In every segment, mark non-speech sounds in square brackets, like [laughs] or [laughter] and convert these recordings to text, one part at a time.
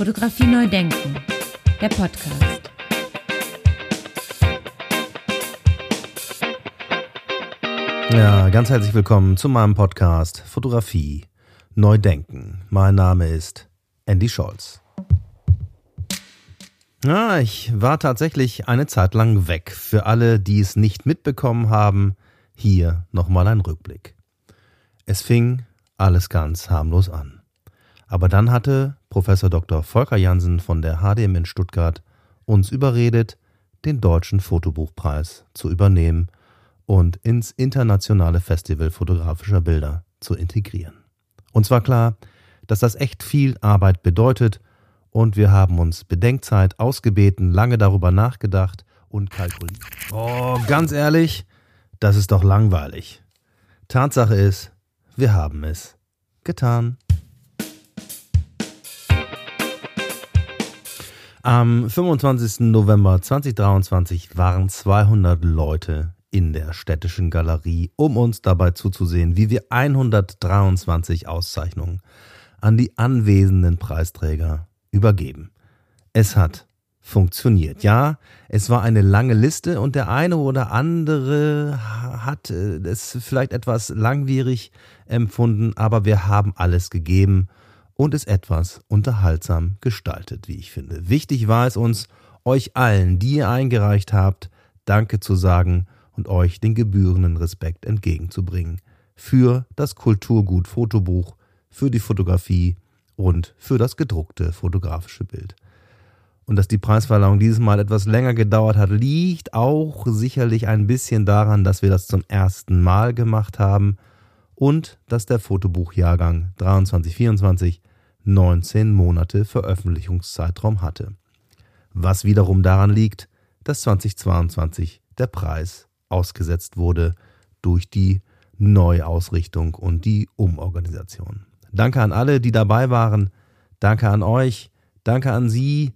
Fotografie neu denken, der Podcast. Ja, ganz herzlich willkommen zu meinem Podcast Fotografie neu denken. Mein Name ist Andy Scholz. Ja, ich war tatsächlich eine Zeit lang weg. Für alle, die es nicht mitbekommen haben, hier nochmal ein Rückblick. Es fing alles ganz harmlos an. Aber dann hatte Professor Dr. Volker Jansen von der HDM in Stuttgart uns überredet, den deutschen Fotobuchpreis zu übernehmen und ins internationale Festival fotografischer Bilder zu integrieren. Uns war klar, dass das echt viel Arbeit bedeutet und wir haben uns Bedenkzeit ausgebeten, lange darüber nachgedacht und kalkuliert. Oh, ganz ehrlich, das ist doch langweilig. Tatsache ist, wir haben es getan. Am 25. November 2023 waren 200 Leute in der städtischen Galerie, um uns dabei zuzusehen, wie wir 123 Auszeichnungen an die anwesenden Preisträger übergeben. Es hat funktioniert. Ja, es war eine lange Liste und der eine oder andere hat äh, es vielleicht etwas langwierig empfunden, aber wir haben alles gegeben und es etwas unterhaltsam gestaltet, wie ich finde. Wichtig war es uns, euch allen, die ihr eingereicht habt, Danke zu sagen und euch den gebührenden Respekt entgegenzubringen für das Kulturgut Fotobuch, für die Fotografie und für das gedruckte fotografische Bild. Und dass die Preisverleihung dieses Mal etwas länger gedauert hat, liegt auch sicherlich ein bisschen daran, dass wir das zum ersten Mal gemacht haben und dass der Fotobuchjahrgang 23-24 19 Monate Veröffentlichungszeitraum hatte. Was wiederum daran liegt, dass 2022 der Preis ausgesetzt wurde durch die Neuausrichtung und die Umorganisation. Danke an alle, die dabei waren. Danke an euch. Danke an Sie.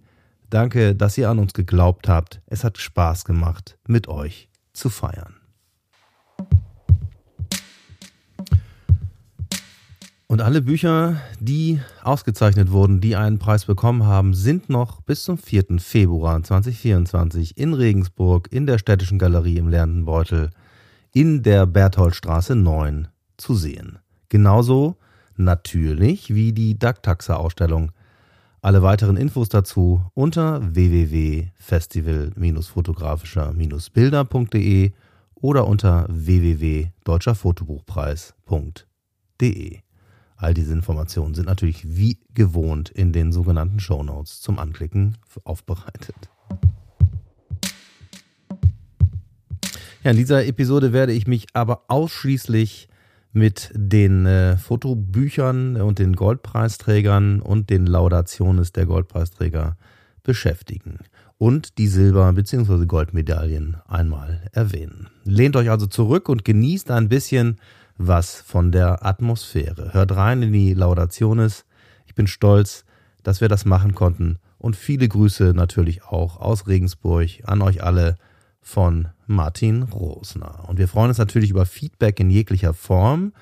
Danke, dass ihr an uns geglaubt habt. Es hat Spaß gemacht, mit euch zu feiern. Und alle Bücher, die ausgezeichnet wurden, die einen Preis bekommen haben, sind noch bis zum 4. Februar 2024 in Regensburg in der Städtischen Galerie im Lerndенbeutel in der Bertholdstraße 9 zu sehen. Genauso natürlich wie die Daktaxa-Ausstellung. Alle weiteren Infos dazu unter www.festival-fotografischer-bilder.de oder unter www.deutscherfotobuchpreis.de. All diese Informationen sind natürlich wie gewohnt in den sogenannten Show Notes zum Anklicken aufbereitet. Ja, in dieser Episode werde ich mich aber ausschließlich mit den äh, Fotobüchern und den Goldpreisträgern und den Laudationes der Goldpreisträger beschäftigen und die Silber- bzw. Goldmedaillen einmal erwähnen. Lehnt euch also zurück und genießt ein bisschen was von der Atmosphäre. Hört rein in die Laudationes. Ich bin stolz, dass wir das machen konnten und viele Grüße natürlich auch aus Regensburg an euch alle von Martin Rosner. Und wir freuen uns natürlich über Feedback in jeglicher Form.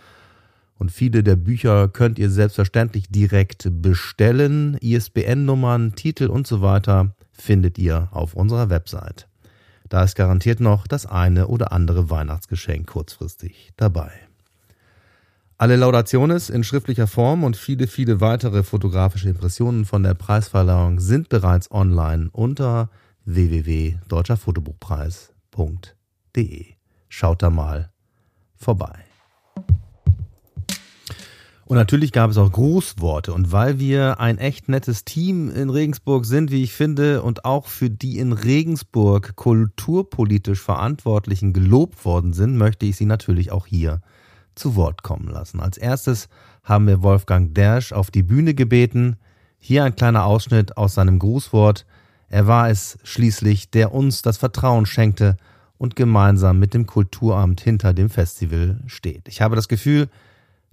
Und viele der Bücher könnt ihr selbstverständlich direkt bestellen. ISBN-Nummern, Titel und so weiter findet ihr auf unserer Website. Da ist garantiert noch das eine oder andere Weihnachtsgeschenk kurzfristig dabei. Alle Laudationes in schriftlicher Form und viele, viele weitere fotografische Impressionen von der Preisverleihung sind bereits online unter www.deutscherfotobuchpreis.de. Schaut da mal vorbei. Und natürlich gab es auch Grußworte. Und weil wir ein echt nettes Team in Regensburg sind, wie ich finde, und auch für die in Regensburg kulturpolitisch Verantwortlichen gelobt worden sind, möchte ich sie natürlich auch hier zu Wort kommen lassen. Als erstes haben wir Wolfgang Dersch auf die Bühne gebeten. Hier ein kleiner Ausschnitt aus seinem Grußwort. Er war es schließlich, der uns das Vertrauen schenkte und gemeinsam mit dem Kulturamt hinter dem Festival steht. Ich habe das Gefühl,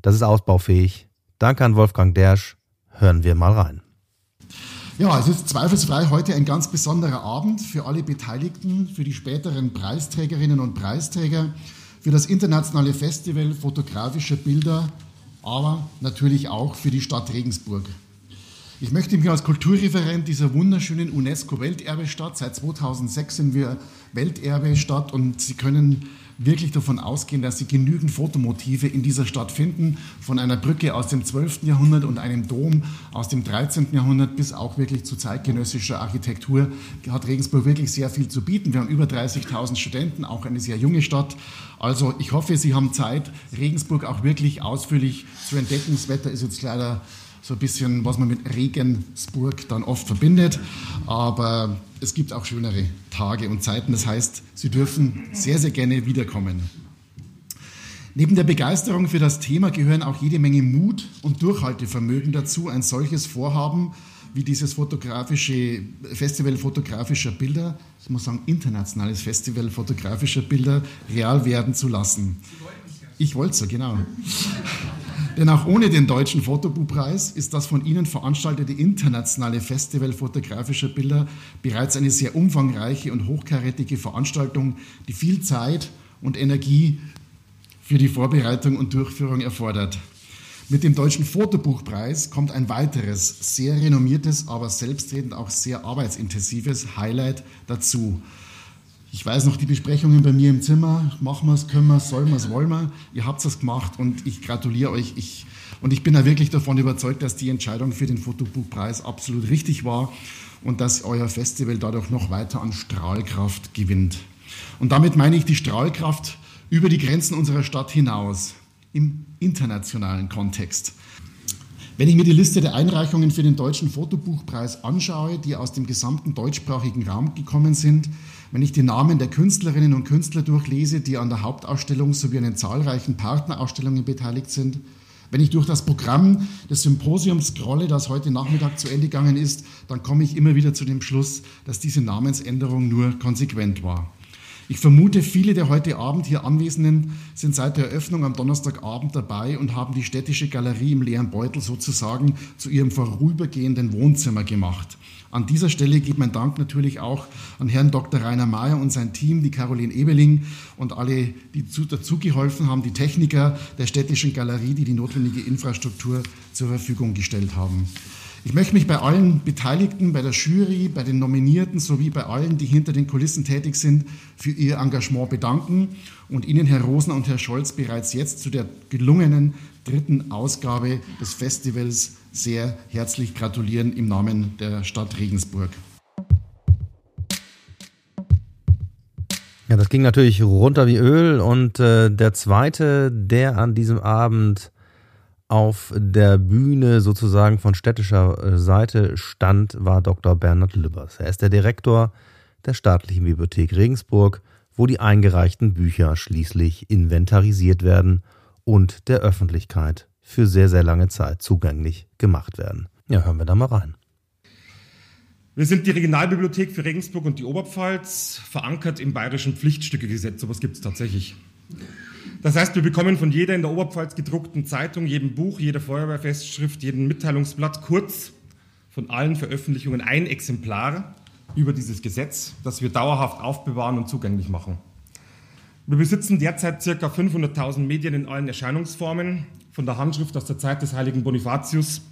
das ist ausbaufähig. Danke an Wolfgang Dersch. Hören wir mal rein. Ja, es ist zweifelsfrei heute ein ganz besonderer Abend für alle Beteiligten, für die späteren Preisträgerinnen und Preisträger für das internationale Festival fotografischer Bilder, aber natürlich auch für die Stadt Regensburg. Ich möchte mich als Kulturreferent dieser wunderschönen UNESCO-Welterbestadt, seit 2006 sind wir Welterbestadt und Sie können wirklich davon ausgehen, dass Sie genügend Fotomotive in dieser Stadt finden, von einer Brücke aus dem 12. Jahrhundert und einem Dom aus dem 13. Jahrhundert bis auch wirklich zu zeitgenössischer Architektur hat Regensburg wirklich sehr viel zu bieten. Wir haben über 30.000 Studenten, auch eine sehr junge Stadt. Also ich hoffe, Sie haben Zeit, Regensburg auch wirklich ausführlich zu entdecken. Das Wetter ist jetzt leider so ein bisschen, was man mit Regensburg dann oft verbindet. Aber es gibt auch schönere Tage und Zeiten. Das heißt, Sie dürfen sehr, sehr gerne wiederkommen. Neben der Begeisterung für das Thema gehören auch jede Menge Mut und Durchhaltevermögen dazu, ein solches Vorhaben wie dieses fotografische Festival fotografischer Bilder, ich muss sagen internationales Festival fotografischer Bilder, real werden zu lassen. Ich wollte so, genau. Denn auch ohne den deutschen Fotobuchpreis ist das von Ihnen veranstaltete internationale Festival fotografischer Bilder bereits eine sehr umfangreiche und hochkarätige Veranstaltung, die viel Zeit und Energie für die Vorbereitung und Durchführung erfordert. Mit dem Deutschen Fotobuchpreis kommt ein weiteres, sehr renommiertes, aber selbstredend auch sehr arbeitsintensives Highlight dazu. Ich weiß noch die Besprechungen bei mir im Zimmer. Machen wir es, können wir es, sollen wir es, wollen wir. Ihr habt es gemacht und ich gratuliere euch. Ich, und ich bin da wirklich davon überzeugt, dass die Entscheidung für den Fotobuchpreis absolut richtig war und dass euer Festival dadurch noch weiter an Strahlkraft gewinnt. Und damit meine ich die Strahlkraft über die Grenzen unserer Stadt hinaus, im internationalen Kontext. Wenn ich mir die Liste der Einreichungen für den Deutschen Fotobuchpreis anschaue, die aus dem gesamten deutschsprachigen Raum gekommen sind, wenn ich die Namen der Künstlerinnen und Künstler durchlese, die an der Hauptausstellung sowie an den zahlreichen Partnerausstellungen beteiligt sind, wenn ich durch das Programm des Symposiums scrolle, das heute Nachmittag zu Ende gegangen ist, dann komme ich immer wieder zu dem Schluss, dass diese Namensänderung nur konsequent war. Ich vermute, viele der heute Abend hier Anwesenden sind seit der Eröffnung am Donnerstagabend dabei und haben die städtische Galerie im leeren Beutel sozusagen zu ihrem vorübergehenden Wohnzimmer gemacht. An dieser Stelle geht mein Dank natürlich auch an Herrn Dr. Rainer Mayer und sein Team, die Caroline Ebeling und alle, die dazugeholfen haben, die Techniker der städtischen Galerie, die die notwendige Infrastruktur zur Verfügung gestellt haben. Ich möchte mich bei allen Beteiligten, bei der Jury, bei den Nominierten sowie bei allen, die hinter den Kulissen tätig sind, für ihr Engagement bedanken und Ihnen, Herr Rosner und Herr Scholz, bereits jetzt zu der gelungenen dritten Ausgabe des Festivals sehr herzlich gratulieren im Namen der Stadt Regensburg. Ja, das ging natürlich runter wie Öl und äh, der zweite, der an diesem Abend auf der Bühne sozusagen von städtischer äh, Seite stand, war Dr. Bernhard Lübbers. Er ist der Direktor der Staatlichen Bibliothek Regensburg, wo die eingereichten Bücher schließlich inventarisiert werden und der Öffentlichkeit für sehr, sehr lange Zeit zugänglich gemacht werden. Ja, hören wir da mal rein. Wir sind die Regionalbibliothek für Regensburg und die Oberpfalz, verankert im bayerischen Pflichtstückegesetz. Sowas gibt es tatsächlich. Das heißt, wir bekommen von jeder in der Oberpfalz gedruckten Zeitung, jedem Buch, jeder Feuerwehrfestschrift, jedem Mitteilungsblatt kurz von allen Veröffentlichungen ein Exemplar über dieses Gesetz, das wir dauerhaft aufbewahren und zugänglich machen. Wir besitzen derzeit ca. 500.000 Medien in allen Erscheinungsformen, von der Handschrift aus der Zeit des heiligen Bonifatius,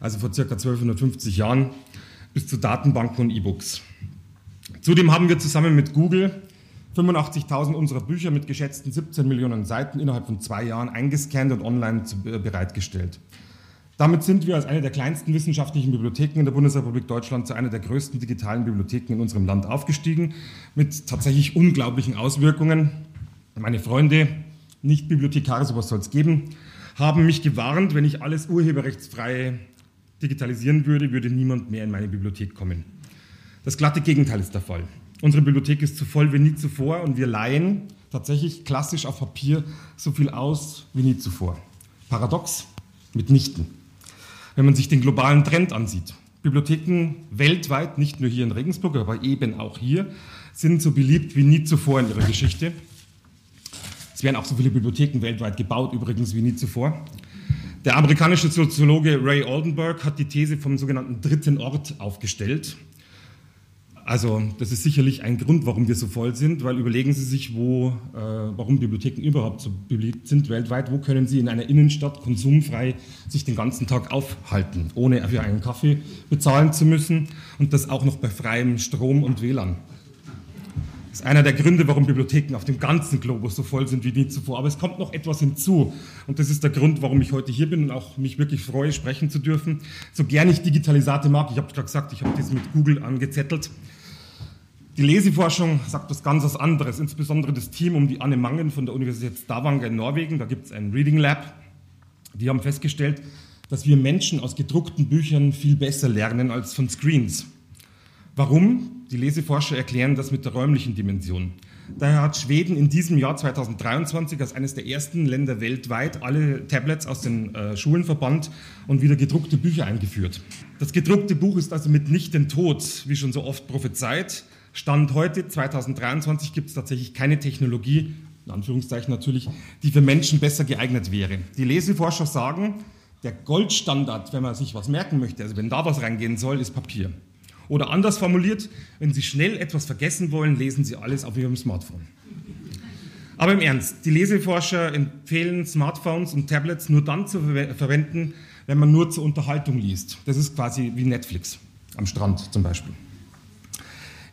also vor ca. 1250 Jahren, bis zu Datenbanken und E-Books. Zudem haben wir zusammen mit Google 85.000 unserer Bücher mit geschätzten 17 Millionen Seiten innerhalb von zwei Jahren eingescannt und online äh, bereitgestellt. Damit sind wir als eine der kleinsten wissenschaftlichen Bibliotheken in der Bundesrepublik Deutschland zu einer der größten digitalen Bibliotheken in unserem Land aufgestiegen, mit tatsächlich unglaublichen Auswirkungen. Meine Freunde, nicht Bibliothekare, sowas soll es geben, haben mich gewarnt, wenn ich alles urheberrechtsfrei digitalisieren würde, würde niemand mehr in meine Bibliothek kommen. Das glatte Gegenteil ist der Fall. Unsere Bibliothek ist so voll wie nie zuvor und wir leihen tatsächlich klassisch auf Papier so viel aus wie nie zuvor. Paradox mitnichten. Wenn man sich den globalen Trend ansieht. Bibliotheken weltweit, nicht nur hier in Regensburg, aber eben auch hier, sind so beliebt wie nie zuvor in ihrer Geschichte. Es werden auch so viele Bibliotheken weltweit gebaut, übrigens wie nie zuvor. Der amerikanische Soziologe Ray Oldenburg hat die These vom sogenannten dritten Ort aufgestellt Also das ist sicherlich ein Grund, warum wir so voll sind, weil überlegen Sie sich, wo, äh, warum Bibliotheken überhaupt so beliebt sind weltweit. Wo können Sie in einer Innenstadt konsumfrei sich den ganzen Tag aufhalten, ohne für einen Kaffee bezahlen zu müssen und das auch noch bei freiem Strom und WLAN. Das ist einer der Gründe, warum Bibliotheken auf dem ganzen Globus so voll sind wie nie zuvor. Aber es kommt noch etwas hinzu. Und das ist der Grund, warum ich heute hier bin und auch mich wirklich freue, sprechen zu dürfen. So gern ich Digitalisate mag, ich habe gerade gesagt, ich habe das mit Google angezettelt. Die Leseforschung sagt was ganz was anderes, insbesondere das Team um die Anne Mangen von der Universität Stavanger in Norwegen, da gibt es ein Reading Lab, die haben festgestellt, dass wir Menschen aus gedruckten Büchern viel besser lernen als von Screens. Warum? Die Leseforscher erklären das mit der räumlichen Dimension. Daher hat Schweden in diesem Jahr 2023 als eines der ersten Länder weltweit alle Tablets aus den äh, Schulen verbannt und wieder gedruckte Bücher eingeführt. Das gedruckte Buch ist also mitnichten tot, wie schon so oft prophezeit. Stand heute, 2023, gibt es tatsächlich keine Technologie, in Anführungszeichen natürlich, die für Menschen besser geeignet wäre. Die Leseforscher sagen, der Goldstandard, wenn man sich was merken möchte, also wenn da was reingehen soll, ist Papier. Oder anders formuliert, wenn Sie schnell etwas vergessen wollen, lesen Sie alles auf Ihrem Smartphone. Aber im Ernst, die Leseforscher empfehlen Smartphones und Tablets nur dann zu ver verwenden, wenn man nur zur Unterhaltung liest. Das ist quasi wie Netflix am Strand zum Beispiel.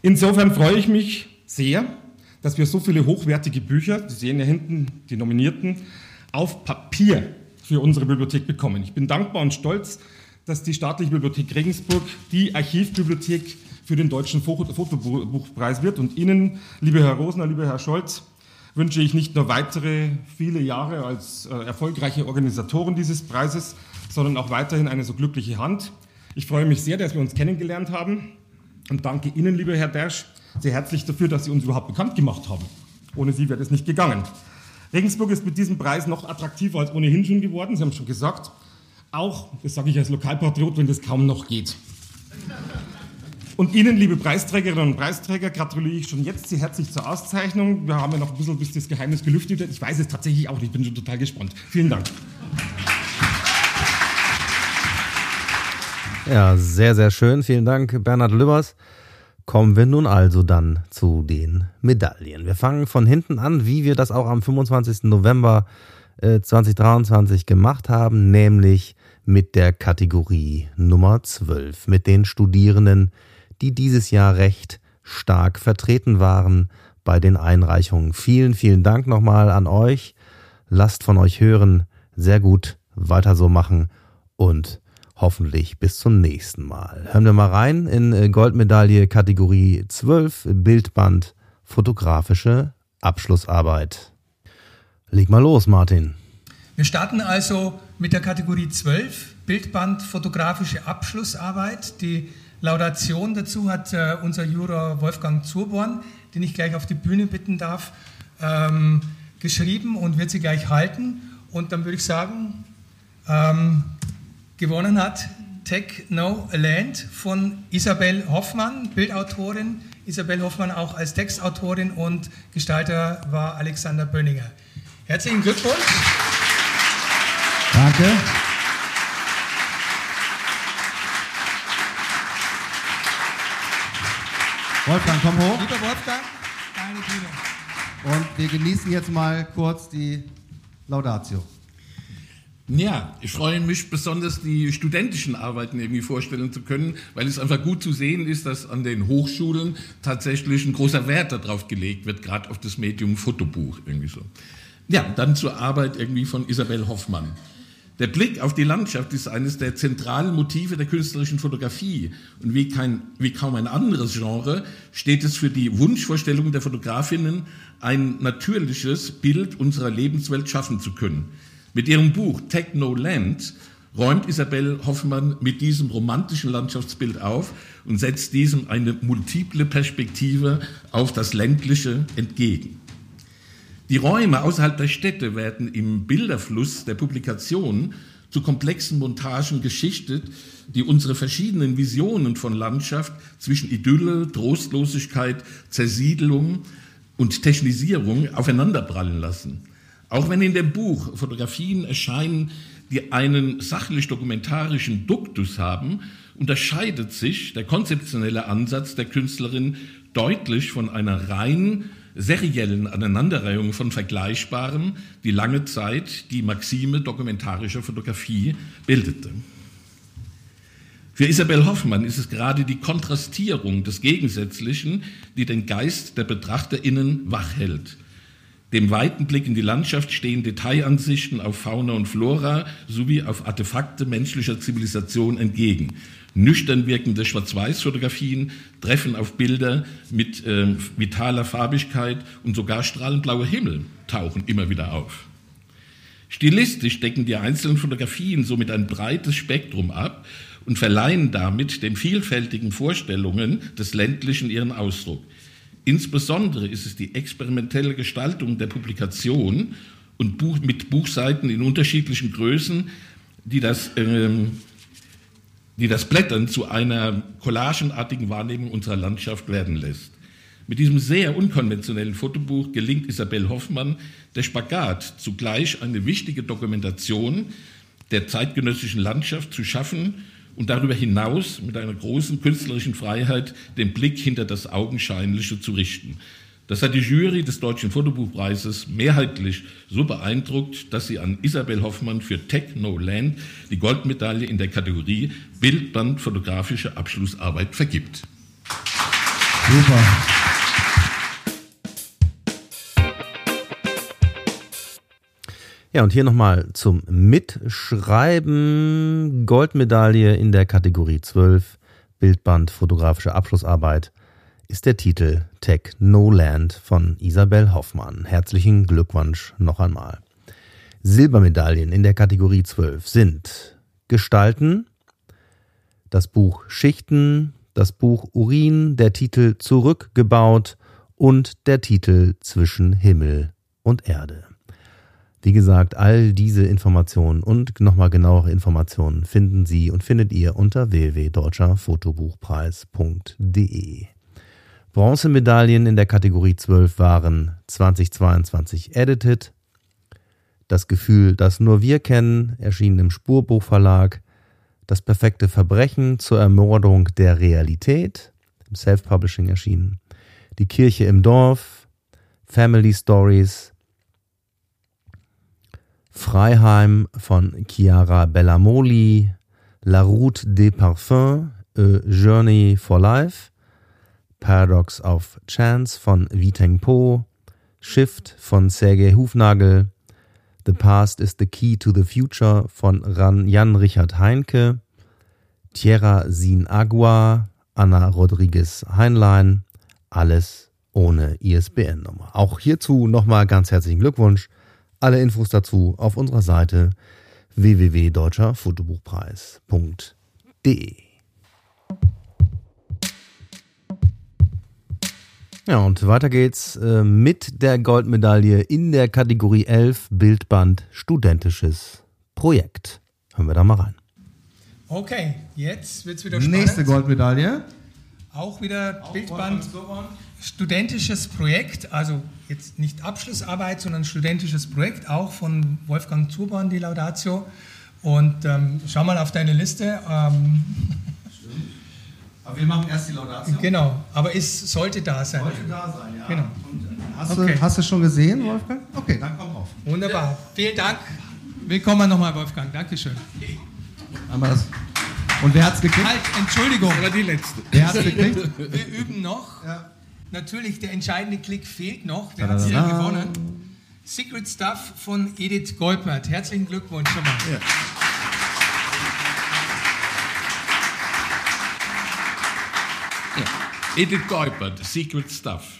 Insofern freue ich mich sehr, dass wir so viele hochwertige Bücher, Sie sehen ja hinten die Nominierten, auf Papier für unsere Bibliothek bekommen. Ich bin dankbar und stolz, dass die Staatliche Bibliothek Regensburg die Archivbibliothek für den Deutschen Fotobuchpreis wird. Und Ihnen, liebe Herr Rosner, lieber Herr Scholz, wünsche ich nicht nur weitere viele Jahre als äh, erfolgreiche Organisatoren dieses Preises, sondern auch weiterhin eine so glückliche Hand. Ich freue mich sehr, dass wir uns kennengelernt haben und danke Ihnen, lieber Herr Dersch, sehr herzlich dafür, dass Sie uns überhaupt bekannt gemacht haben. Ohne Sie wäre das nicht gegangen. Regensburg ist mit diesem Preis noch attraktiver als ohnehin schon geworden. Sie haben schon gesagt, auch, das sage ich als Lokalpatriot, wenn das kaum noch geht. Und Ihnen, liebe Preisträgerinnen und Preisträger, gratuliere ich schon jetzt sehr herzlich zur Auszeichnung. Wir haben ja noch ein bisschen, bis das Geheimnis gelüftet wird. Ich weiß es tatsächlich auch nicht, ich bin schon total gespannt. Vielen Dank. Ja, sehr, sehr schön. Vielen Dank, Bernhard Lübbers. Kommen wir nun also dann zu den Medaillen. Wir fangen von hinten an, wie wir das auch am 25. November äh, 2023 gemacht haben, nämlich mit der Kategorie Nummer 12, mit den Studierenden, die dieses Jahr recht stark vertreten waren bei den Einreichungen. Vielen, vielen Dank nochmal an euch. Lasst von euch hören. Sehr gut. Weiter so machen und hoffentlich bis zum nächsten Mal. Hören wir mal rein in äh, Goldmedaille Kategorie 12 Bildband fotografische Abschlussarbeit. Leg mal los, Martin. Wir starten also mit der Kategorie 12 Bildband fotografische Abschlussarbeit. Die Laudation dazu hat äh, unser Juror Wolfgang Zurborn, den ich gleich auf die Bühne bitten darf, ähm, geschrieben und wird sie gleich halten. Und dann würde ich sagen, ähm, Gewonnen hat Tech No Land von Isabel Hoffmann, Bildautorin. Isabel Hoffmann auch als Textautorin und Gestalter war Alexander Böninger. Herzlichen Glückwunsch. Danke. Wolfgang, komm hoch. Lieber Wolfgang, deine Bühne. Und wir genießen jetzt mal kurz die Laudatio. Ja, ich freue mich besonders, die studentischen Arbeiten irgendwie vorstellen zu können, weil es einfach gut zu sehen ist, dass an den Hochschulen tatsächlich ein großer Wert darauf gelegt wird, gerade auf das Medium Fotobuch irgendwie so. Ja, dann zur Arbeit irgendwie von Isabel Hoffmann. Der Blick auf die Landschaft ist eines der zentralen Motive der künstlerischen Fotografie. Und wie, kein, wie kaum ein anderes Genre steht es für die Wunschvorstellung der Fotografinnen, ein natürliches Bild unserer Lebenswelt schaffen zu können. Mit ihrem Buch Techno Land räumt Isabel Hoffmann mit diesem romantischen Landschaftsbild auf und setzt diesem eine multiple Perspektive auf das Ländliche entgegen. Die Räume außerhalb der Städte werden im Bilderfluss der Publikation zu komplexen Montagen geschichtet, die unsere verschiedenen Visionen von Landschaft zwischen Idylle, Trostlosigkeit, Zersiedelung und Technisierung aufeinanderprallen lassen. Auch wenn in dem Buch Fotografien erscheinen, die einen sachlich-dokumentarischen Duktus haben, unterscheidet sich der konzeptionelle Ansatz der Künstlerin deutlich von einer rein seriellen Aneinanderreihung von Vergleichbarem, die lange Zeit die Maxime dokumentarischer Fotografie bildete. Für Isabel Hoffmann ist es gerade die Kontrastierung des Gegensätzlichen, die den Geist der BetrachterInnen wach hält. Dem weiten Blick in die Landschaft stehen Detailansichten auf Fauna und Flora sowie auf Artefakte menschlicher Zivilisation entgegen. Nüchtern wirkende Schwarz-Weiß-Fotografien treffen auf Bilder mit äh, vitaler Farbigkeit und sogar strahlend blauer Himmel tauchen immer wieder auf. Stilistisch decken die einzelnen Fotografien somit ein breites Spektrum ab und verleihen damit den vielfältigen Vorstellungen des Ländlichen ihren Ausdruck. Insbesondere ist es die experimentelle Gestaltung der Publikation und Buch, mit Buchseiten in unterschiedlichen Größen, die das, ähm, die das Blättern zu einer collagenartigen Wahrnehmung unserer Landschaft werden lässt. Mit diesem sehr unkonventionellen Fotobuch gelingt Isabel Hoffmann der Spagat, zugleich eine wichtige Dokumentation der zeitgenössischen Landschaft zu schaffen und darüber hinaus mit einer großen künstlerischen Freiheit den Blick hinter das Augenscheinliche zu richten. Das hat die Jury des Deutschen Fotobuchpreises mehrheitlich so beeindruckt, dass sie an Isabel Hoffmann für Techno Land die Goldmedaille in der Kategorie Bildband fotografische Abschlussarbeit vergibt. Super. Ja, und hier nochmal zum Mitschreiben. Goldmedaille in der Kategorie 12, Bildband, fotografische Abschlussarbeit, ist der Titel Tech No Land von Isabel Hoffmann. Herzlichen Glückwunsch noch einmal. Silbermedaillen in der Kategorie 12 sind Gestalten, das Buch Schichten, das Buch Urin, der Titel Zurückgebaut und der Titel Zwischen Himmel und Erde. Wie gesagt, all diese Informationen und nochmal genauere Informationen finden Sie und findet ihr unter www.deutscherfotobuchpreis.de. Bronzemedaillen in der Kategorie 12 waren 2022 Edited, Das Gefühl, das nur wir kennen, erschienen im Spurbuchverlag, Das perfekte Verbrechen zur Ermordung der Realität, im Self-Publishing erschienen, Die Kirche im Dorf, Family Stories, Freiheim von Chiara Bellamoli, La Route des Parfums, A Journey for Life, Paradox of Chance von Viteng Po, Shift von Sergei Hufnagel, The Past is the Key to the Future von Jan Richard Heinke, Tierra sin Agua, Anna Rodriguez Heinlein, alles ohne ISBN-Nummer. Auch hierzu nochmal ganz herzlichen Glückwunsch. Alle Infos dazu auf unserer Seite www.deutscherfotobuchpreis.de. Ja, und weiter geht's äh, mit der Goldmedaille in der Kategorie 11 Bildband Studentisches Projekt. Hören wir da mal rein. Okay, jetzt wird's wieder spannend. Nächste Goldmedaille. Auch wieder Bildband studentisches Projekt, also jetzt nicht Abschlussarbeit, sondern studentisches Projekt, auch von Wolfgang Zurborn, die Laudatio. Und ähm, schau mal auf deine Liste. Ähm, aber wir machen erst die Laudatio. Genau, aber es sollte da sein. Sollte da sein, ja. Genau. Hast, Okay. du, hast du schon gesehen, Wolfgang? Okay, dann komm drauf. Wunderbar. Vielen Dank. Willkommen nochmal, Wolfgang. Dankeschön. Einmal das. Und wer hat's gekriegt? Halt, Entschuldigung. Aber die letzte. Wer hat's gekriegt? Wir üben noch. Ja. Natürlich, der entscheidende Klick fehlt noch. Wer hat es denn Tadada. gewonnen? Secret Stuff von Edith Goldbert. Herzlichen Glückwunsch schon mal. Edith Goipert, Secret Stuff.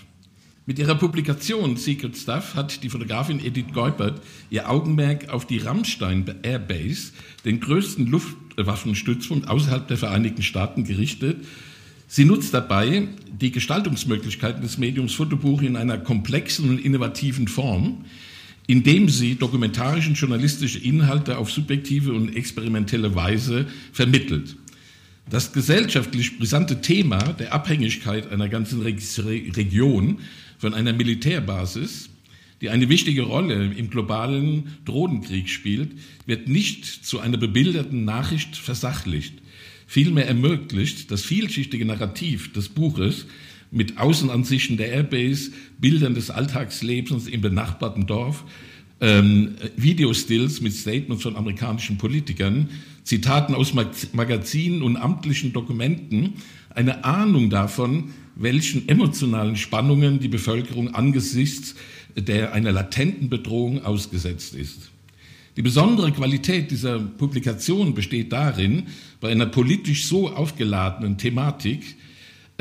Mit ihrer Publikation Secret Stuff hat die Fotografin Edith Goipert ihr Augenmerk auf die Rammstein Airbase, den größten Luftwaffenstützpunkt außerhalb der Vereinigten Staaten, gerichtet. Sie nutzt dabei die Gestaltungsmöglichkeiten des Mediums Fotobuch in einer komplexen und innovativen Form, indem sie dokumentarische und journalistische Inhalte auf subjektive und experimentelle Weise vermittelt. Das gesellschaftlich brisante Thema der Abhängigkeit einer ganzen Re Region von einer Militärbasis, die eine wichtige Rolle im globalen Drohnenkrieg spielt, wird nicht zu einer bebilderten Nachricht versachlicht. Vielmehr ermöglicht das vielschichtige Narrativ des Buches mit Außenansichten der Airbase, Bildern des Alltagslebens im benachbarten Dorf, ähm, Videostills mit Statements von amerikanischen Politikern, Zitaten aus Magazinen und amtlichen Dokumenten eine Ahnung davon, welchen emotionalen Spannungen die Bevölkerung angesichts der einer latenten Bedrohung ausgesetzt ist. Die besondere Qualität dieser Publikation besteht darin, bei einer politisch so aufgeladenen Thematik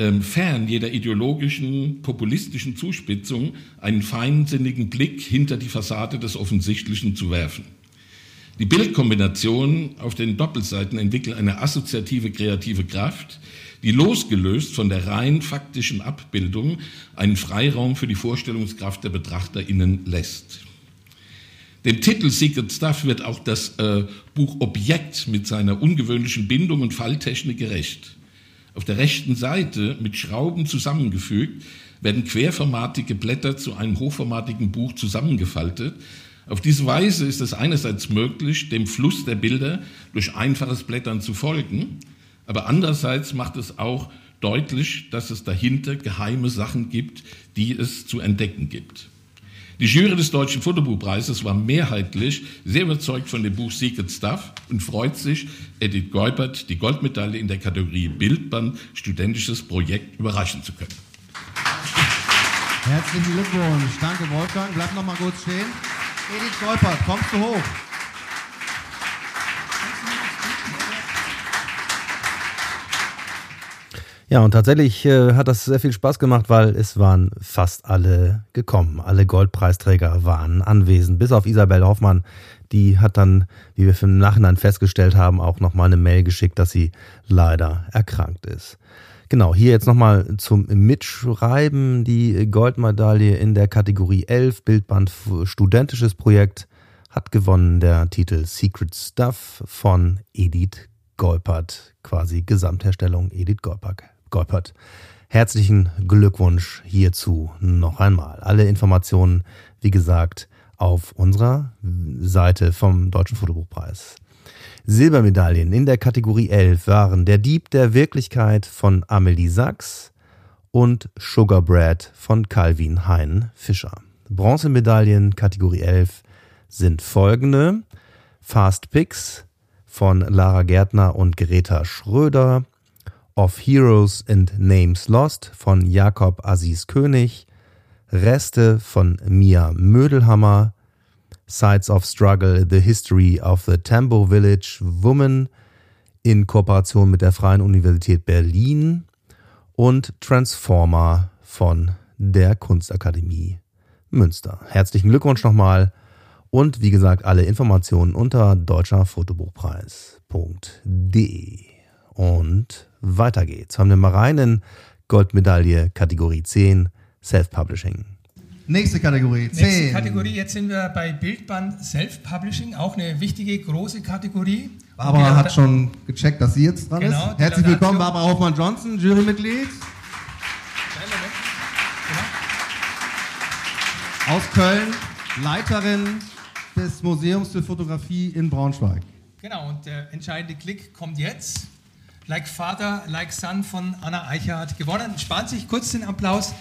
ähm, fern jeder ideologischen, populistischen Zuspitzung einen feinsinnigen Blick hinter die Fassade des Offensichtlichen zu werfen. Die Bildkombinationen auf den Doppelseiten entwickeln eine assoziative kreative Kraft, die losgelöst von der rein faktischen Abbildung einen Freiraum für die Vorstellungskraft der BetrachterInnen lässt. Dem Titel Secret Stuff wird auch das äh, Buch Objekt mit seiner ungewöhnlichen Bindung und Falltechnik gerecht. Auf der rechten Seite mit Schrauben zusammengefügt werden querformatige Blätter zu einem hochformatigen Buch zusammengefaltet. Auf diese Weise ist es einerseits möglich, dem Fluss der Bilder durch einfaches Blättern zu folgen, aber andererseits macht es auch deutlich, dass es dahinter geheime Sachen gibt, die es zu entdecken gibt. Die Jury des Deutschen Fotobuchpreises war mehrheitlich sehr überzeugt von dem Buch Secret Stuff und freut sich, Edith Geupert die Goldmedaille in der Kategorie Bildband Studentisches Projekt überreichen zu können. Herzlichen Glückwunsch. Danke, Wolfgang. Bleib noch mal kurz stehen. Edith Geupert, kommst du hoch? Ja, und tatsächlich äh, hat das sehr viel Spaß gemacht, weil es waren fast alle gekommen. Alle Goldpreisträger waren anwesend, bis auf Isabel Hoffmann. Die hat dann, wie wir im Nachhinein festgestellt haben, auch nochmal eine Mail geschickt, dass sie leider erkrankt ist. Genau, hier jetzt nochmal zum Mitschreiben. Die Goldmedaille in der Kategorie 11, Bildband Studentisches Projekt, hat gewonnen der Titel Secret Stuff von Edith Golpert, quasi Gesamtherstellung Edith Golpert. Goppert. Herzlichen Glückwunsch hierzu noch einmal. Alle Informationen, wie gesagt, auf unserer Seite vom Deutschen Fotobuchpreis. Silbermedaillen in der Kategorie 11 waren Der Dieb der Wirklichkeit von Amelie Sachs und Sugar Bread von Calvin Hein Fischer. Bronzemedaillen Kategorie 11 sind folgende. Fast Picks von Lara Gärtner und Greta Schröder, of Heroes and Names Lost von Jakob Aziz König, Reste von Mia Mödelhammer, Sides of Struggle, The History of the Tambo Village Woman in Kooperation mit der Freien Universität Berlin und Transformer von der Kunstakademie Münster. Herzlichen Glückwunsch nochmal und wie gesagt alle Informationen unter deutscherfotobuchpreis.de. Und weiter geht's. Haben wir mal rein Goldmedaille Kategorie 10 Self-Publishing. Nächste Kategorie, 10. Nächste Kategorie, jetzt sind wir bei Bildband Self-Publishing, auch eine wichtige, große Kategorie. Barbara hat schon gecheckt, dass sie jetzt dran genau, ist. Herzlich willkommen, Barbara Hoffmann-Johnson, Jurymitglied. Genau. Aus Köln, Leiterin des Museums für Fotografie in Braunschweig. Genau, und der entscheidende Klick kommt jetzt. Like Father, Like Son von Anna Eicher hat gewonnen. Sparen sich kurz den Applaus.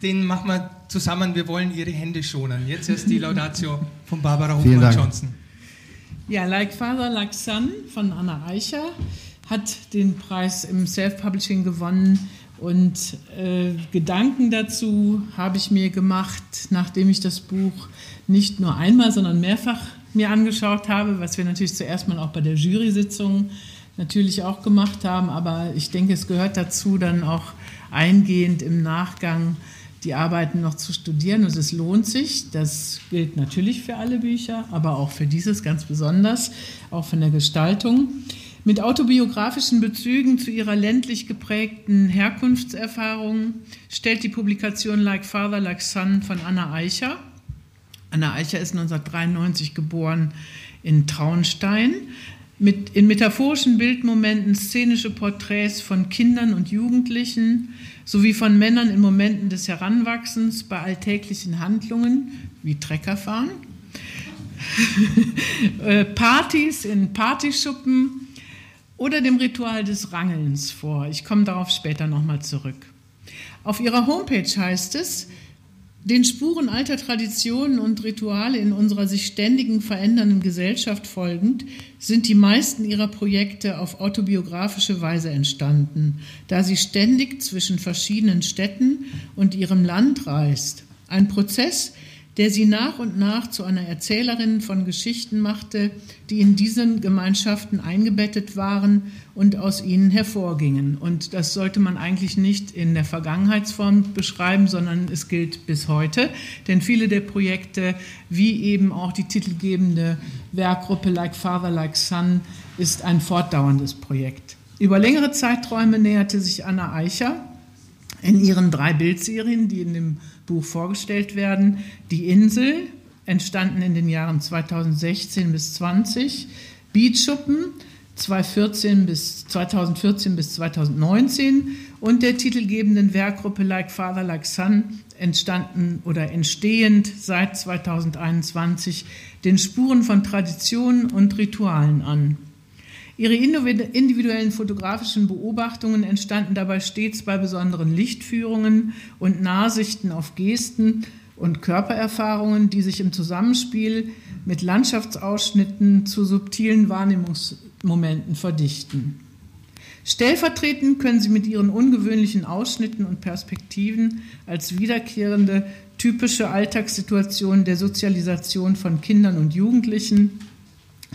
Den machen wir zusammen. Wir wollen Ihre Hände schonen. Jetzt ist die Laudatio von Barbara Hofmann-Johnson. Ja, Like Father, Like Son von Anna Eicher hat den Preis im Self-Publishing gewonnen. Und äh, Gedanken dazu habe ich mir gemacht, nachdem ich das Buch nicht nur einmal, sondern mehrfach mir angeschaut habe, was wir natürlich zuerst mal auch bei der Jury-Sitzung natürlich auch gemacht haben. Aber ich denke, es gehört dazu, dann auch eingehend im Nachgang die Arbeiten noch zu studieren. Und es lohnt sich. Das gilt natürlich für alle Bücher, aber auch für dieses ganz besonders, auch von der Gestaltung. Mit autobiografischen Bezügen zu ihrer ländlich geprägten Herkunftserfahrung stellt die Publikation Like Father, Like Son von Anna Eicher. Anna Eicher ist 1993 geboren in Traunstein mit, in metaphorischen Bildmomenten szenische Porträts von Kindern und Jugendlichen sowie von Männern in Momenten des Heranwachsens bei alltäglichen Handlungen wie Treckerfahren, [laughs] äh, Partys in Partyschuppen oder dem Ritual des Rangelns vor. Ich komme darauf später nochmal zurück. Auf ihrer Homepage heißt es, den Spuren alter Traditionen und Rituale in unserer sich ständigen verändernden Gesellschaft folgend sind die meisten ihrer Projekte auf autobiografische Weise entstanden, da sie ständig zwischen verschiedenen Städten und ihrem Land reist. Ein Prozess, der sie nach und nach zu einer Erzählerin von Geschichten machte, die in diesen Gemeinschaften eingebettet waren und aus ihnen hervorgingen. Und das sollte man eigentlich nicht in der Vergangenheitsform beschreiben, sondern es gilt bis heute. Denn viele der Projekte, wie eben auch die titelgebende Werkgruppe Like Father, Like Son, ist ein fortdauerndes Projekt. Über längere Zeiträume näherte sich Anna Eicher in ihren drei Bildserien, die in dem Buch vorgestellt werden. Die Insel, entstanden in den Jahren 2016 bis 20, Beatschuppen 2014 bis 2014 bis 2019 und der titelgebenden Werkgruppe Like Father Like Son entstanden oder entstehend seit 2021 den Spuren von Traditionen und Ritualen an. Ihre individuellen fotografischen Beobachtungen entstanden dabei stets bei besonderen Lichtführungen und Nahsichten auf Gesten und Körpererfahrungen, die sich im Zusammenspiel mit Landschaftsausschnitten zu subtilen Wahrnehmungsmomenten verdichten. Stellvertretend können sie mit ihren ungewöhnlichen Ausschnitten und Perspektiven als wiederkehrende typische Alltagssituationen der Sozialisation von Kindern und Jugendlichen,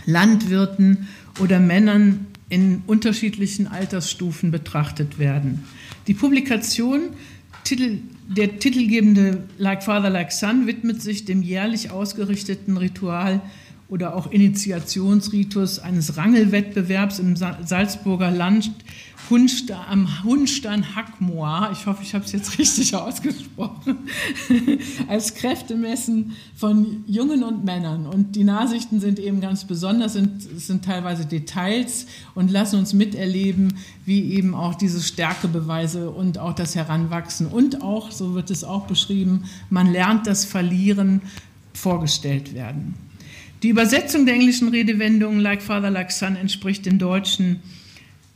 Landwirten oder Männern in unterschiedlichen Altersstufen betrachtet werden. Die Publikation, Titel, der titelgebende Like Father, Like Son, widmet sich dem jährlich ausgerichteten Ritual oder auch Initiationsritus eines Rangelwettbewerbs im Salzburger Land Hunstein, am Hunstein Hackmoor, ich hoffe, ich habe es jetzt [laughs] richtig ausgesprochen, [laughs] als Kräftemessen von Jungen und Männern. Und die Nachsichten sind eben ganz besonders, sind, sind teilweise Details und lassen uns miterleben, wie eben auch diese Stärkebeweise und auch das Heranwachsen und auch, so wird es auch beschrieben, man lernt das Verlieren vorgestellt werden. Die Übersetzung der englischen Redewendung Like Father, Like Son entspricht den deutschen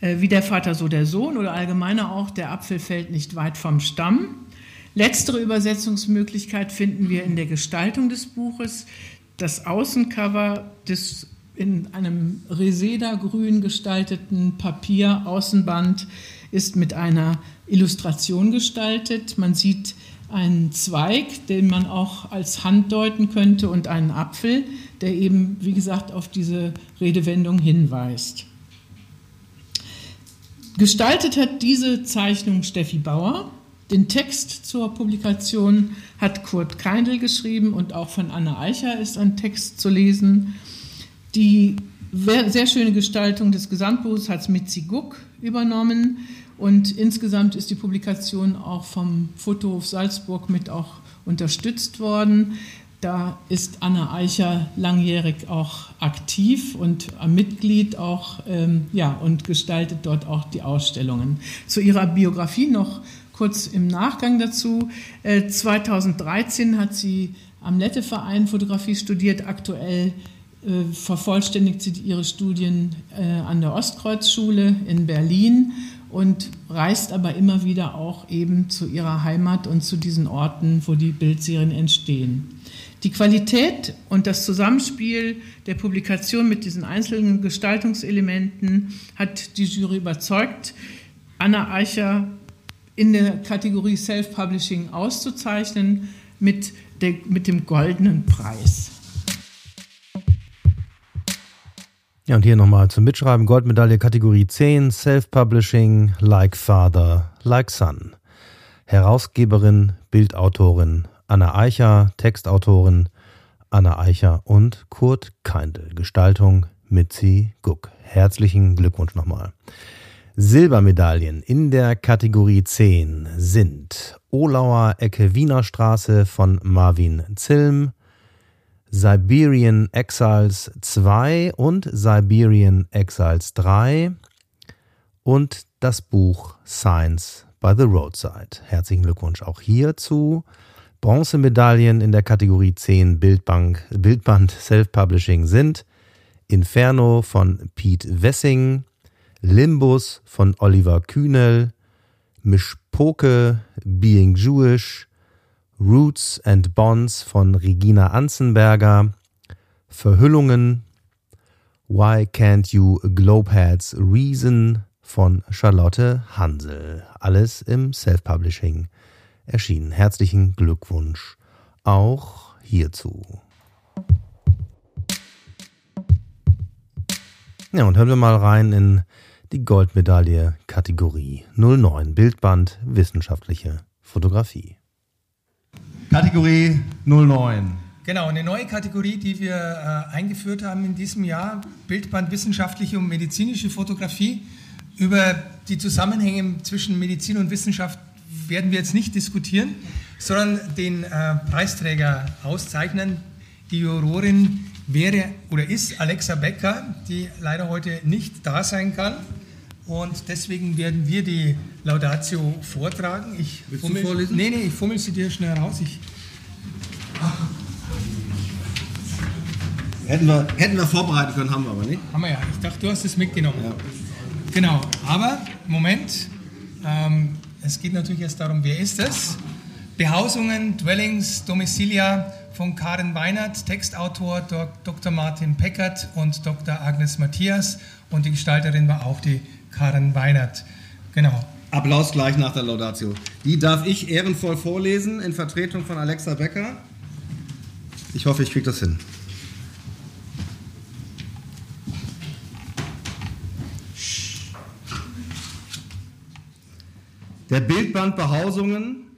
äh, wie der Vater, so der Sohn oder allgemeiner auch, der Apfel fällt nicht weit vom Stamm. Letztere Übersetzungsmöglichkeit finden wir in der Gestaltung des Buches. Das Außencover des in einem Reseda-grün gestalteten Papier-Außenband ist mit einer Illustration gestaltet. Man sieht einen Zweig, den man auch als Hand deuten könnte, und einen Apfel, der eben, wie gesagt, auf diese Redewendung hinweist. Gestaltet hat diese Zeichnung Steffi Bauer. Den Text zur Publikation hat Kurt Keindl geschrieben und auch von Anna Eicher ist ein Text zu lesen. Die sehr schöne Gestaltung des Gesamtbuchs hat Mitzi Guck übernommen und insgesamt ist die Publikation auch vom Fotohof Salzburg mit auch unterstützt worden. Da ist Anna Eicher langjährig auch aktiv und Mitglied auch ähm, ja, und gestaltet dort auch die Ausstellungen. Zu ihrer Biografie noch kurz im Nachgang dazu. Äh, 2013 hat sie am Lette-Verein Fotografie studiert. Aktuell äh, vervollständigt sie ihre Studien äh, an der Ostkreuzschule in Berlin und reist aber immer wieder auch eben zu ihrer Heimat und zu diesen Orten, wo die Bildserien entstehen. Die Qualität und das Zusammenspiel der Publikation mit diesen einzelnen Gestaltungselementen hat die Jury überzeugt, Anna Eicher in der Kategorie Self-Publishing auszuzeichnen mit, der, mit dem goldenen Preis. Ja, und hier nochmal zum Mitschreiben: Goldmedaille Kategorie 10, Self-Publishing, Like Father, Like Son. Herausgeberin, Bildautorin Anna Eicher, Textautorin Anna Eicher und Kurt Keindl, Gestaltung Mitzi Guck. Herzlichen Glückwunsch nochmal. Silbermedaillen in der Kategorie 10 sind Olauer Ecke Wiener Straße von Marvin Zilm, Siberian Exiles 2 und Siberian Exiles 3 und das Buch Science by the Roadside. Herzlichen Glückwunsch auch hierzu. Bronzemedaillen in der Kategorie 10 Bildbank, Bildband Self-Publishing sind Inferno von Pete Wessing, Limbus von Oliver Kühnel, Mischpoke Being Jewish, Roots and Bonds von Regina Anzenberger, Verhüllungen, Why Can't You Globeheads Reason von Charlotte Hansel. Alles im Self-Publishing erschienen. Herzlichen Glückwunsch auch hierzu. Ja, und hören wir mal rein in die Goldmedaille Kategorie 09 Bildband Wissenschaftliche Fotografie. Kategorie 09. Genau, eine neue Kategorie, die wir äh, eingeführt haben in diesem Jahr, Bildband wissenschaftliche und medizinische Fotografie. Über die Zusammenhänge zwischen Medizin und Wissenschaft werden wir jetzt nicht diskutieren, sondern den äh, Preisträger auszeichnen. Die Jurorin wäre oder ist Alexa Becker, die leider heute nicht da sein kann. Und deswegen werden wir die Laudatio vortragen. Ich Willst fummel, du vorlesen? Nee, nee, ich fummel sie dir schnell raus. Ich, Hätten wir, hätten wir vorbereiten können, haben wir aber nicht. haben wir ja. Ich dachte, du hast es mitgenommen. Genau, aber Moment. Ähm, es geht natürlich erst darum, wer ist es? Behausungen, Dwellings, Domicilia von Karen Weinert, Textautor Dr. Martin Peckert und Dr. Agnes Matthias und die Gestalterin war auch die Karen Weinert. Genau. Applaus gleich nach der Laudatio. Die darf ich ehrenvoll vorlesen in Vertretung von Alexa Becker. Ich hoffe, ich kriege das hin. Der Bildband Behausungen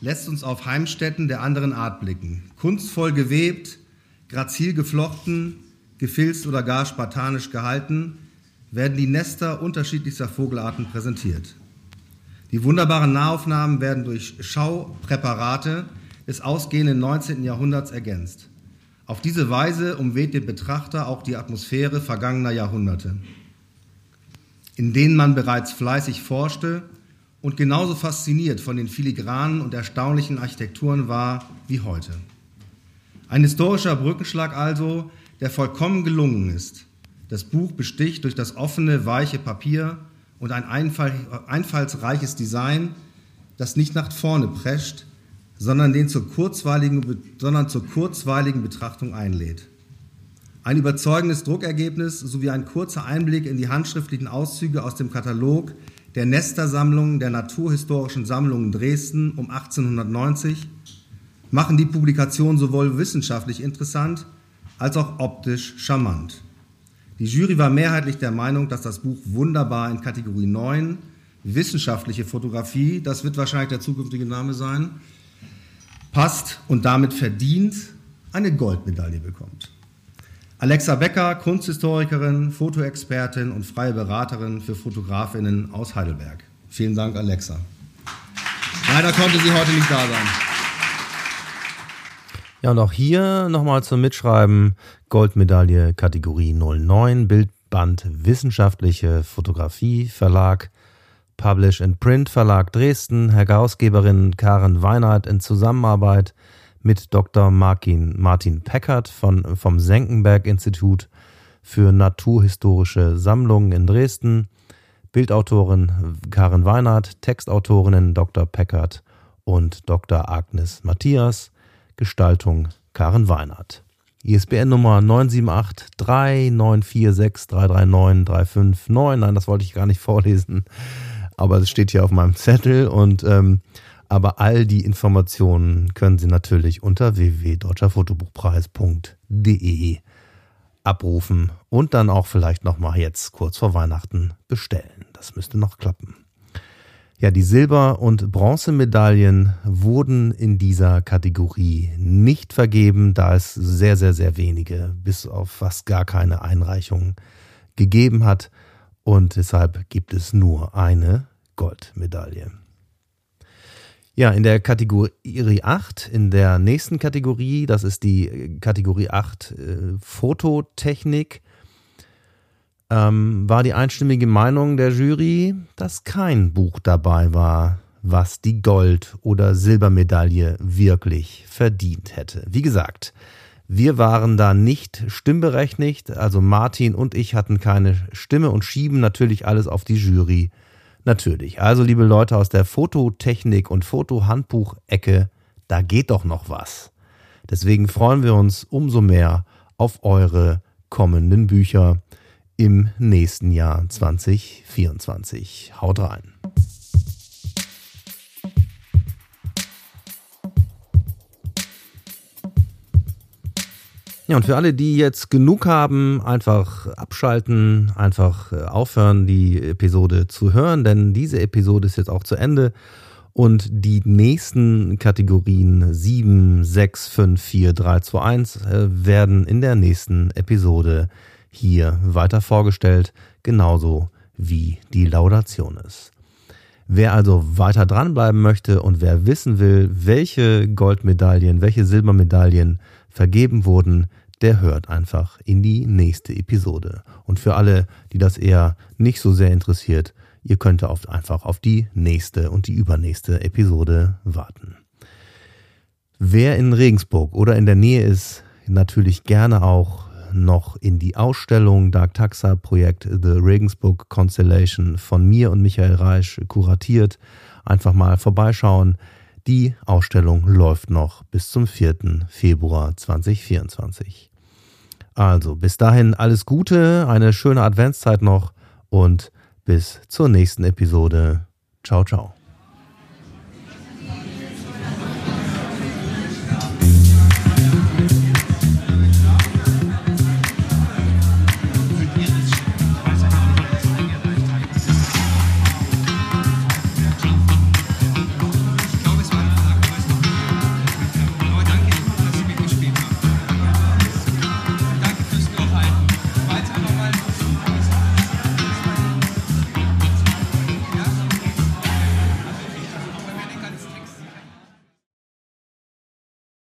lässt uns auf Heimstätten der anderen Art blicken. Kunstvoll gewebt, grazil geflochten, gefilzt oder gar spartanisch gehalten, werden die Nester unterschiedlichster Vogelarten präsentiert. Die wunderbaren Nahaufnahmen werden durch Schaupräparate des ausgehenden 19. Jahrhunderts ergänzt. Auf diese Weise umweht den Betrachter auch die Atmosphäre vergangener Jahrhunderte, in denen man bereits fleißig forschte und genauso fasziniert von den filigranen und erstaunlichen Architekturen war wie heute. Ein historischer Brückenschlag also, der vollkommen gelungen ist. Das Buch besticht durch das offene, weiche Papier und ein einfall, einfallsreiches Design, das nicht nach vorne prescht, sondern, den zur kurzweiligen, sondern zur kurzweiligen Betrachtung einlädt. Ein überzeugendes Druckergebnis sowie ein kurzer Einblick in die handschriftlichen Auszüge aus dem Katalog der Nester-Sammlung der Naturhistorischen Sammlungen Dresden um 1890 machen die Publikation sowohl wissenschaftlich interessant als auch optisch charmant. Die Jury war mehrheitlich der Meinung, dass das Buch wunderbar in Kategorie 9, wissenschaftliche Fotografie, das wird wahrscheinlich der zukünftige Name sein, passt und damit verdient eine Goldmedaille bekommt. Alexa Becker, Kunsthistorikerin, Fotoexpertin und freie Beraterin für Fotografinnen aus Heidelberg. Vielen Dank, Alexa. Leider konnte sie heute nicht da sein. Ja, und auch hier nochmal zum Mitschreiben Goldmedaille Kategorie 09, Bildband Wissenschaftliche Fotografie Verlag, Publish and Print Verlag Dresden, Herausgeberin Karen Weinert in Zusammenarbeit mit Dr. Martin, Martin Peckert von, vom Senckenberg Institut für Naturhistorische Sammlungen in Dresden, Bildautorin Karen Weinert, Textautorinnen Dr. Peckert und Dr. Agnes Matthias, Gestaltung Karen Weinert. ISBN Nummer 978 3946 339 359. Nein, das wollte ich gar nicht vorlesen, aber es steht hier auf meinem Zettel und ähm, aber all die Informationen können Sie natürlich unter www.deutscherfotobuchpreis.de abrufen und dann auch vielleicht nochmal jetzt kurz vor Weihnachten bestellen. Das müsste noch klappen. Ja, die Silber- und Bronzemedaillen wurden in dieser Kategorie nicht vergeben, da es sehr, sehr, sehr wenige, bis auf fast gar keine Einreichungen gegeben hat. Und deshalb gibt es nur eine Goldmedaille. Ja, in der Kategorie 8, in der nächsten Kategorie, das ist die Kategorie 8 äh, Fototechnik, ähm, war die einstimmige Meinung der Jury, dass kein Buch dabei war, was die Gold- oder Silbermedaille wirklich verdient hätte. Wie gesagt, wir waren da nicht stimmberechtigt, also Martin und ich hatten keine Stimme und schieben natürlich alles auf die Jury Natürlich. Also, liebe Leute aus der Fototechnik und Fotohandbuch-Ecke, da geht doch noch was. Deswegen freuen wir uns umso mehr auf eure kommenden Bücher im nächsten Jahr 2024. Haut rein. Ja, und für alle, die jetzt genug haben, einfach abschalten, einfach äh, aufhören, die Episode zu hören, denn diese Episode ist jetzt auch zu Ende. Und die nächsten Kategorien 7, 6, 5, 4, 3, 2, 1 werden in der nächsten Episode hier weiter vorgestellt, genauso wie die Laudation ist. Wer also weiter dranbleiben möchte und wer wissen will, welche Goldmedaillen, welche Silbermedaillen vergeben wurden, der hört einfach in die nächste Episode. Und für alle, die das eher nicht so sehr interessiert, ihr könnt oft einfach auf die nächste und die übernächste Episode warten. Wer in Regensburg oder in der Nähe ist, natürlich gerne auch noch in die Ausstellung Dark Taxa Projekt The Regensburg Constellation von mir und Michael Reisch kuratiert. Einfach mal vorbeischauen. Die Ausstellung läuft noch bis zum 4. Februar 2024. Also bis dahin alles Gute, eine schöne Adventszeit noch und bis zur nächsten Episode. Ciao, ciao.